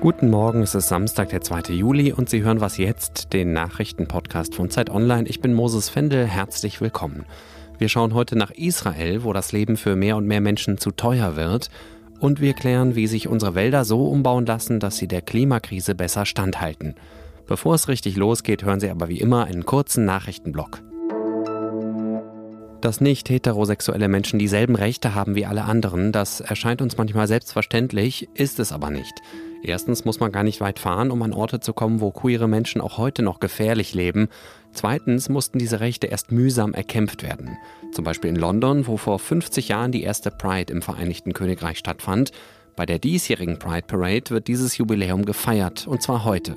Guten Morgen, es ist Samstag, der 2. Juli und Sie hören was jetzt, den Nachrichtenpodcast von Zeit Online. Ich bin Moses Fendel, herzlich willkommen. Wir schauen heute nach Israel, wo das Leben für mehr und mehr Menschen zu teuer wird. Und wir klären, wie sich unsere Wälder so umbauen lassen, dass sie der Klimakrise besser standhalten. Bevor es richtig losgeht, hören Sie aber wie immer einen kurzen Nachrichtenblock. Dass nicht heterosexuelle Menschen dieselben Rechte haben wie alle anderen, das erscheint uns manchmal selbstverständlich, ist es aber nicht. Erstens muss man gar nicht weit fahren, um an Orte zu kommen, wo queere Menschen auch heute noch gefährlich leben. Zweitens mussten diese Rechte erst mühsam erkämpft werden. Zum Beispiel in London, wo vor 50 Jahren die erste Pride im Vereinigten Königreich stattfand. Bei der diesjährigen Pride Parade wird dieses Jubiläum gefeiert, und zwar heute.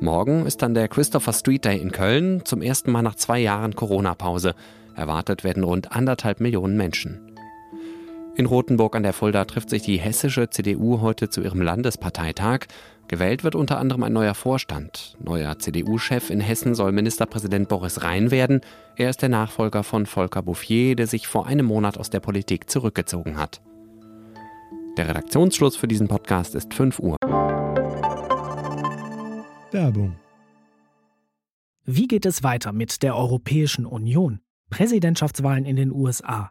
Morgen ist dann der Christopher Street Day in Köln, zum ersten Mal nach zwei Jahren Corona-Pause. Erwartet werden rund anderthalb Millionen Menschen. In Rothenburg an der Fulda trifft sich die hessische CDU heute zu ihrem Landesparteitag. Gewählt wird unter anderem ein neuer Vorstand. Neuer CDU-Chef in Hessen soll Ministerpräsident Boris Rhein werden. Er ist der Nachfolger von Volker Bouffier, der sich vor einem Monat aus der Politik zurückgezogen hat. Der Redaktionsschluss für diesen Podcast ist 5 Uhr. Werbung. Wie geht es weiter mit der Europäischen Union? Präsidentschaftswahlen in den USA.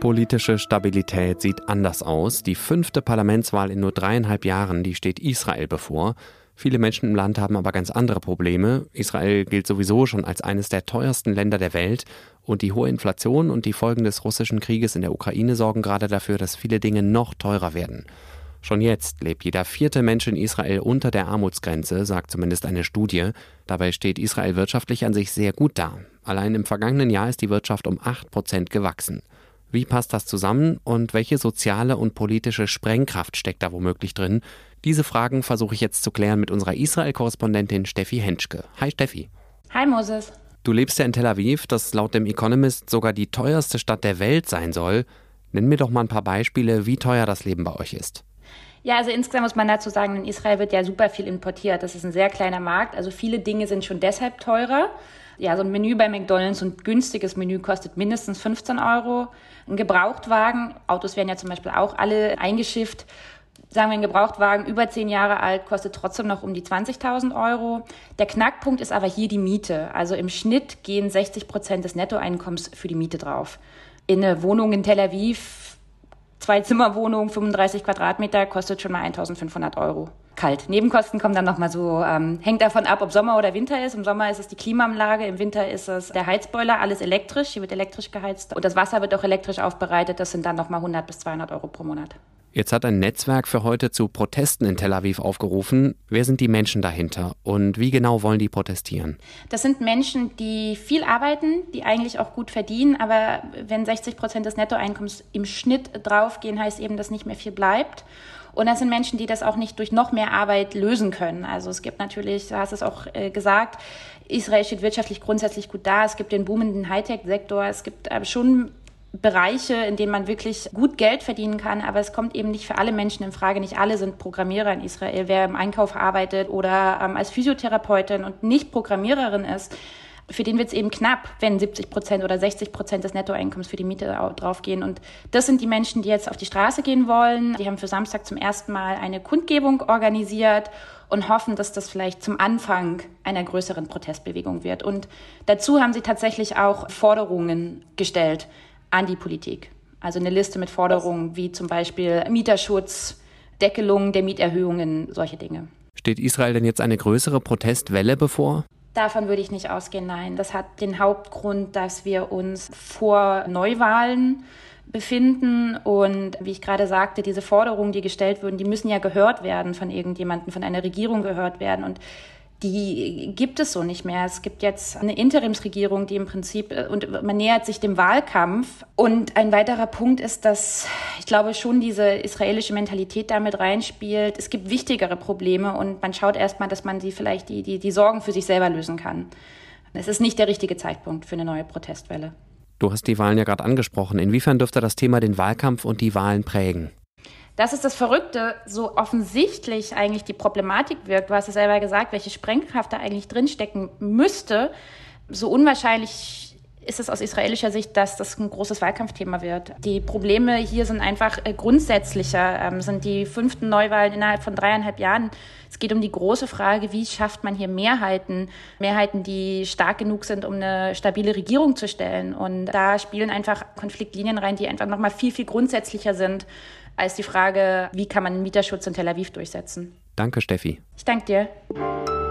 Politische Stabilität sieht anders aus. Die fünfte Parlamentswahl in nur dreieinhalb Jahren, die steht Israel bevor. Viele Menschen im Land haben aber ganz andere Probleme. Israel gilt sowieso schon als eines der teuersten Länder der Welt und die hohe Inflation und die Folgen des russischen Krieges in der Ukraine sorgen gerade dafür, dass viele Dinge noch teurer werden. Schon jetzt lebt jeder vierte Mensch in Israel unter der Armutsgrenze, sagt zumindest eine Studie. Dabei steht Israel wirtschaftlich an sich sehr gut da. Allein im vergangenen Jahr ist die Wirtschaft um 8 Prozent gewachsen. Wie passt das zusammen und welche soziale und politische Sprengkraft steckt da womöglich drin? Diese Fragen versuche ich jetzt zu klären mit unserer Israel-Korrespondentin Steffi Henschke. Hi Steffi. Hi Moses. Du lebst ja in Tel Aviv, das laut dem Economist sogar die teuerste Stadt der Welt sein soll. Nenn mir doch mal ein paar Beispiele, wie teuer das Leben bei euch ist. Ja, also insgesamt muss man dazu sagen, in Israel wird ja super viel importiert. Das ist ein sehr kleiner Markt. Also viele Dinge sind schon deshalb teurer. Ja, so ein Menü bei McDonalds, so ein günstiges Menü kostet mindestens 15 Euro. Ein Gebrauchtwagen, Autos werden ja zum Beispiel auch alle eingeschifft, sagen wir ein Gebrauchtwagen über zehn Jahre alt, kostet trotzdem noch um die 20.000 Euro. Der Knackpunkt ist aber hier die Miete. Also im Schnitt gehen 60 Prozent des Nettoeinkommens für die Miete drauf. In eine Wohnung in Tel Aviv, zwei Zimmerwohnung, 35 Quadratmeter, kostet schon mal 1.500 Euro kalt. Nebenkosten kommen dann nochmal so, ähm, hängt davon ab, ob Sommer oder Winter ist. Im Sommer ist es die Klimaanlage, im Winter ist es der Heizboiler, alles elektrisch, hier wird elektrisch geheizt und das Wasser wird auch elektrisch aufbereitet. Das sind dann nochmal 100 bis 200 Euro pro Monat. Jetzt hat ein Netzwerk für heute zu Protesten in Tel Aviv aufgerufen. Wer sind die Menschen dahinter und wie genau wollen die protestieren? Das sind Menschen, die viel arbeiten, die eigentlich auch gut verdienen, aber wenn 60 Prozent des Nettoeinkommens im Schnitt draufgehen, heißt eben, dass nicht mehr viel bleibt. Und das sind Menschen, die das auch nicht durch noch mehr Arbeit lösen können. Also es gibt natürlich, du hast es auch äh, gesagt, Israel steht wirtschaftlich grundsätzlich gut da. Es gibt den boomenden Hightech-Sektor. Es gibt äh, schon Bereiche, in denen man wirklich gut Geld verdienen kann, aber es kommt eben nicht für alle Menschen in Frage. Nicht alle sind Programmierer in Israel. Wer im Einkauf arbeitet oder ähm, als Physiotherapeutin und nicht Programmiererin ist, für den wird es eben knapp, wenn 70 Prozent oder 60 Prozent des Nettoeinkommens für die Miete draufgehen. Und das sind die Menschen, die jetzt auf die Straße gehen wollen. Die haben für Samstag zum ersten Mal eine Kundgebung organisiert und hoffen, dass das vielleicht zum Anfang einer größeren Protestbewegung wird. Und dazu haben sie tatsächlich auch Forderungen gestellt an die Politik. Also eine Liste mit Forderungen wie zum Beispiel Mieterschutz, Deckelung der Mieterhöhungen, solche Dinge. Steht Israel denn jetzt eine größere Protestwelle bevor? Davon würde ich nicht ausgehen, nein. Das hat den Hauptgrund, dass wir uns vor Neuwahlen befinden und wie ich gerade sagte, diese Forderungen, die gestellt wurden, die müssen ja gehört werden von irgendjemandem, von einer Regierung gehört werden und die gibt es so nicht mehr. Es gibt jetzt eine Interimsregierung, die im Prinzip, äh, und man nähert sich dem Wahlkampf. Und ein weiterer Punkt ist, dass ich glaube schon diese israelische Mentalität damit reinspielt. Es gibt wichtigere Probleme und man schaut erstmal, dass man sie vielleicht die, die, die Sorgen für sich selber lösen kann. Es ist nicht der richtige Zeitpunkt für eine neue Protestwelle. Du hast die Wahlen ja gerade angesprochen. Inwiefern dürfte das Thema den Wahlkampf und die Wahlen prägen? Das ist das Verrückte, so offensichtlich eigentlich die Problematik wirkt. Du hast es selber gesagt, welche Sprengkraft da eigentlich drinstecken müsste. So unwahrscheinlich ist es aus israelischer Sicht, dass das ein großes Wahlkampfthema wird. Die Probleme hier sind einfach äh, grundsätzlicher, ähm, sind die fünften Neuwahlen innerhalb von dreieinhalb Jahren. Es geht um die große Frage, wie schafft man hier Mehrheiten, Mehrheiten, die stark genug sind, um eine stabile Regierung zu stellen. Und da spielen einfach Konfliktlinien rein, die einfach nochmal viel, viel grundsätzlicher sind als die Frage, wie kann man Mieterschutz in Tel Aviv durchsetzen. Danke, Steffi. Ich danke dir.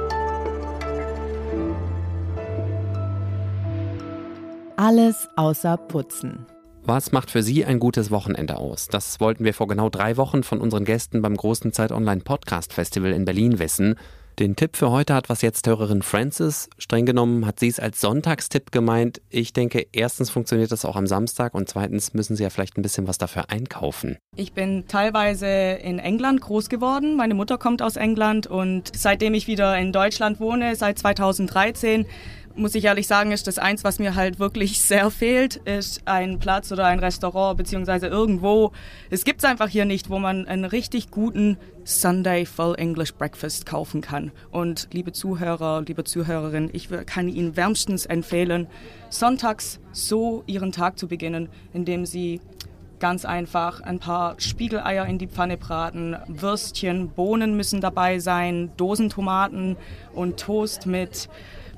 Alles außer Putzen. Was macht für Sie ein gutes Wochenende aus? Das wollten wir vor genau drei Wochen von unseren Gästen beim großen Zeit Online Podcast Festival in Berlin wissen. Den Tipp für heute hat was jetzt Hörerin Francis. Streng genommen hat sie es als Sonntagstipp gemeint. Ich denke, erstens funktioniert das auch am Samstag und zweitens müssen Sie ja vielleicht ein bisschen was dafür einkaufen. Ich bin teilweise in England groß geworden. Meine Mutter kommt aus England und seitdem ich wieder in Deutschland wohne, seit 2013, muss ich ehrlich sagen, ist das eins, was mir halt wirklich sehr fehlt, ist ein Platz oder ein Restaurant beziehungsweise irgendwo. Es gibt es einfach hier nicht, wo man einen richtig guten Sunday Full English Breakfast kaufen kann. Und liebe Zuhörer, liebe Zuhörerinnen, ich kann Ihnen wärmstens empfehlen, sonntags so Ihren Tag zu beginnen, indem Sie ganz einfach ein paar Spiegeleier in die Pfanne braten, Würstchen, Bohnen müssen dabei sein, Dosentomaten und Toast mit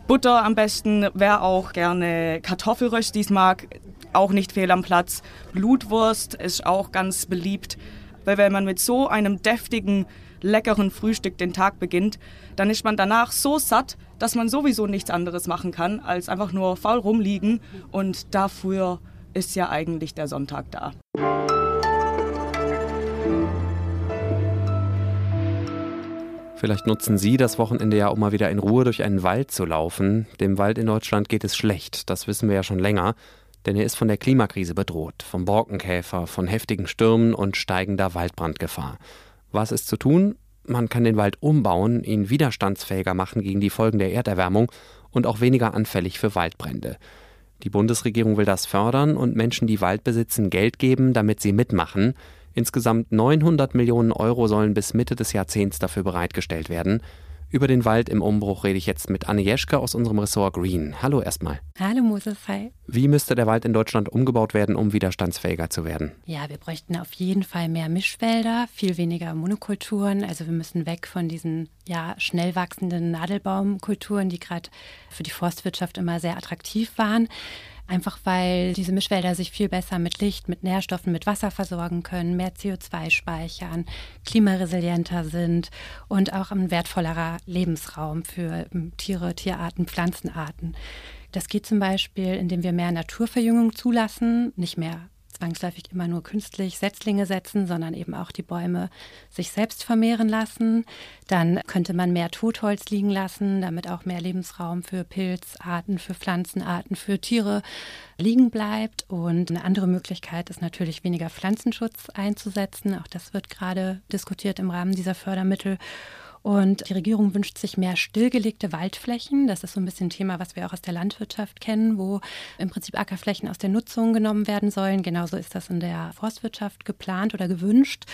Butter am besten, wer auch gerne Kartoffelröstis mag, auch nicht fehl am Platz. Blutwurst ist auch ganz beliebt, weil wenn man mit so einem deftigen, leckeren Frühstück den Tag beginnt, dann ist man danach so satt, dass man sowieso nichts anderes machen kann, als einfach nur faul rumliegen. Und dafür ist ja eigentlich der Sonntag da. Vielleicht nutzen Sie das Wochenende ja, um mal wieder in Ruhe durch einen Wald zu laufen. Dem Wald in Deutschland geht es schlecht, das wissen wir ja schon länger, denn er ist von der Klimakrise bedroht, vom Borkenkäfer, von heftigen Stürmen und steigender Waldbrandgefahr. Was ist zu tun? Man kann den Wald umbauen, ihn widerstandsfähiger machen gegen die Folgen der Erderwärmung und auch weniger anfällig für Waldbrände. Die Bundesregierung will das fördern und Menschen, die Wald besitzen, Geld geben, damit sie mitmachen. Insgesamt 900 Millionen Euro sollen bis Mitte des Jahrzehnts dafür bereitgestellt werden. Über den Wald im Umbruch rede ich jetzt mit Anne Jeschke aus unserem Ressort Green. Hallo erstmal. Hallo Moses, hi. Wie müsste der Wald in Deutschland umgebaut werden, um widerstandsfähiger zu werden? Ja, wir bräuchten auf jeden Fall mehr Mischwälder, viel weniger Monokulturen. Also wir müssen weg von diesen ja, schnell wachsenden Nadelbaumkulturen, die gerade für die Forstwirtschaft immer sehr attraktiv waren. Einfach weil diese Mischwälder sich viel besser mit Licht, mit Nährstoffen, mit Wasser versorgen können, mehr CO2 speichern, klimaresilienter sind und auch ein wertvollerer Lebensraum für ähm, Tiere, Tierarten, Pflanzenarten. Das geht zum Beispiel, indem wir mehr Naturverjüngung zulassen, nicht mehr zwangsläufig immer nur künstlich Setzlinge setzen, sondern eben auch die Bäume sich selbst vermehren lassen. Dann könnte man mehr Totholz liegen lassen, damit auch mehr Lebensraum für Pilzarten, für Pflanzenarten, für Tiere liegen bleibt. Und eine andere Möglichkeit ist natürlich weniger Pflanzenschutz einzusetzen. Auch das wird gerade diskutiert im Rahmen dieser Fördermittel. Und die Regierung wünscht sich mehr stillgelegte Waldflächen. Das ist so ein bisschen ein Thema, was wir auch aus der Landwirtschaft kennen, wo im Prinzip Ackerflächen aus der Nutzung genommen werden sollen. Genauso ist das in der Forstwirtschaft geplant oder gewünscht.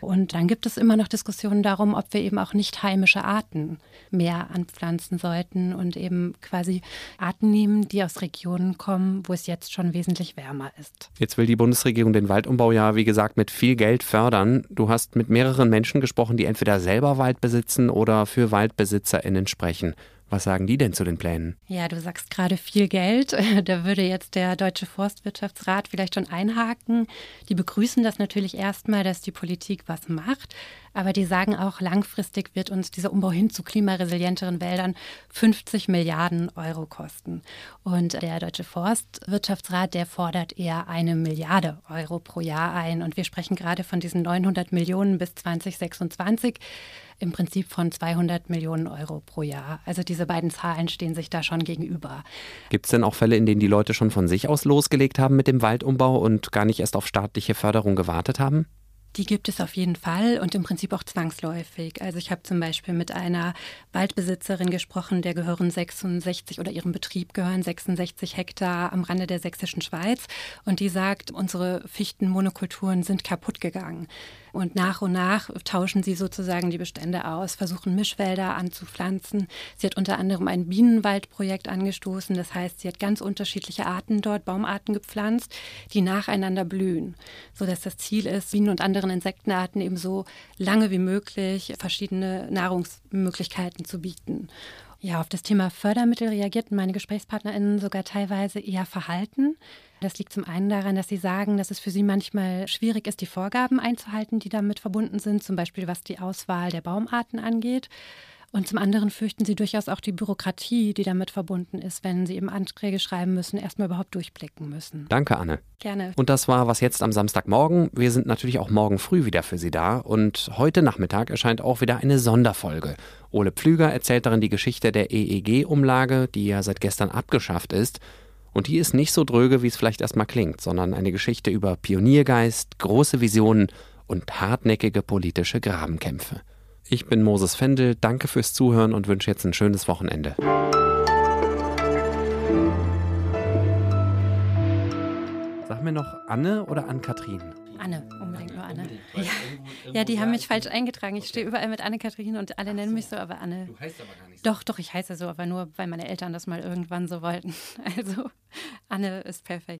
Und dann gibt es immer noch Diskussionen darum, ob wir eben auch nicht heimische Arten mehr anpflanzen sollten und eben quasi Arten nehmen, die aus Regionen kommen, wo es jetzt schon wesentlich wärmer ist. Jetzt will die Bundesregierung den Waldumbau ja, wie gesagt, mit viel Geld fördern. Du hast mit mehreren Menschen gesprochen, die entweder selber Wald besitzen, besitzen oder für WaldbesitzerInnen sprechen. Was sagen die denn zu den Plänen? Ja, du sagst gerade viel Geld. Da würde jetzt der Deutsche Forstwirtschaftsrat vielleicht schon einhaken. Die begrüßen das natürlich erstmal, dass die Politik was macht. Aber die sagen auch, langfristig wird uns dieser Umbau hin zu klimaresilienteren Wäldern 50 Milliarden Euro kosten. Und der Deutsche Forstwirtschaftsrat, der fordert eher eine Milliarde Euro pro Jahr ein. Und wir sprechen gerade von diesen 900 Millionen bis 2026 im Prinzip von 200 Millionen Euro pro Jahr. Also diese beiden Zahlen stehen sich da schon gegenüber. Gibt es denn auch Fälle, in denen die Leute schon von sich aus losgelegt haben mit dem Waldumbau und gar nicht erst auf staatliche Förderung gewartet haben? Die gibt es auf jeden Fall und im Prinzip auch zwangsläufig. Also ich habe zum Beispiel mit einer Waldbesitzerin gesprochen, der gehören 66 oder ihrem Betrieb gehören 66 Hektar am Rande der sächsischen Schweiz und die sagt, unsere Fichtenmonokulturen sind kaputt gegangen. Und nach und nach tauschen sie sozusagen die Bestände aus, versuchen Mischwälder anzupflanzen. Sie hat unter anderem ein Bienenwaldprojekt angestoßen. Das heißt, sie hat ganz unterschiedliche Arten dort, Baumarten gepflanzt, die nacheinander blühen, sodass das Ziel ist, Bienen und anderen Insektenarten eben so lange wie möglich verschiedene Nahrungsmöglichkeiten zu bieten. Ja, auf das Thema Fördermittel reagierten meine GesprächspartnerInnen sogar teilweise eher verhalten. Das liegt zum einen daran, dass sie sagen, dass es für sie manchmal schwierig ist, die Vorgaben einzuhalten, die damit verbunden sind, zum Beispiel was die Auswahl der Baumarten angeht. Und zum anderen fürchten sie durchaus auch die Bürokratie, die damit verbunden ist, wenn sie eben Anträge schreiben müssen, erstmal überhaupt durchblicken müssen. Danke, Anne. Gerne. Und das war was jetzt am Samstagmorgen. Wir sind natürlich auch morgen früh wieder für Sie da. Und heute Nachmittag erscheint auch wieder eine Sonderfolge. Ole Pflüger erzählt darin die Geschichte der EEG-Umlage, die ja seit gestern abgeschafft ist. Und die ist nicht so dröge, wie es vielleicht erstmal klingt, sondern eine Geschichte über Pioniergeist, große Visionen und hartnäckige politische Grabenkämpfe. Ich bin Moses Fendel, danke fürs Zuhören und wünsche jetzt ein schönes Wochenende. Sag mir noch Anne oder Ann-Kathrin? Anne, unbedingt nur Anne. Ja, ja die haben mich falsch eingetragen. Ich stehe überall mit Anne-Kathrin und alle nennen mich so, aber Anne. Du heißt aber gar nicht so. Doch, doch, ich heiße so, aber nur, weil meine Eltern das mal irgendwann so wollten. Also, Anne ist perfekt.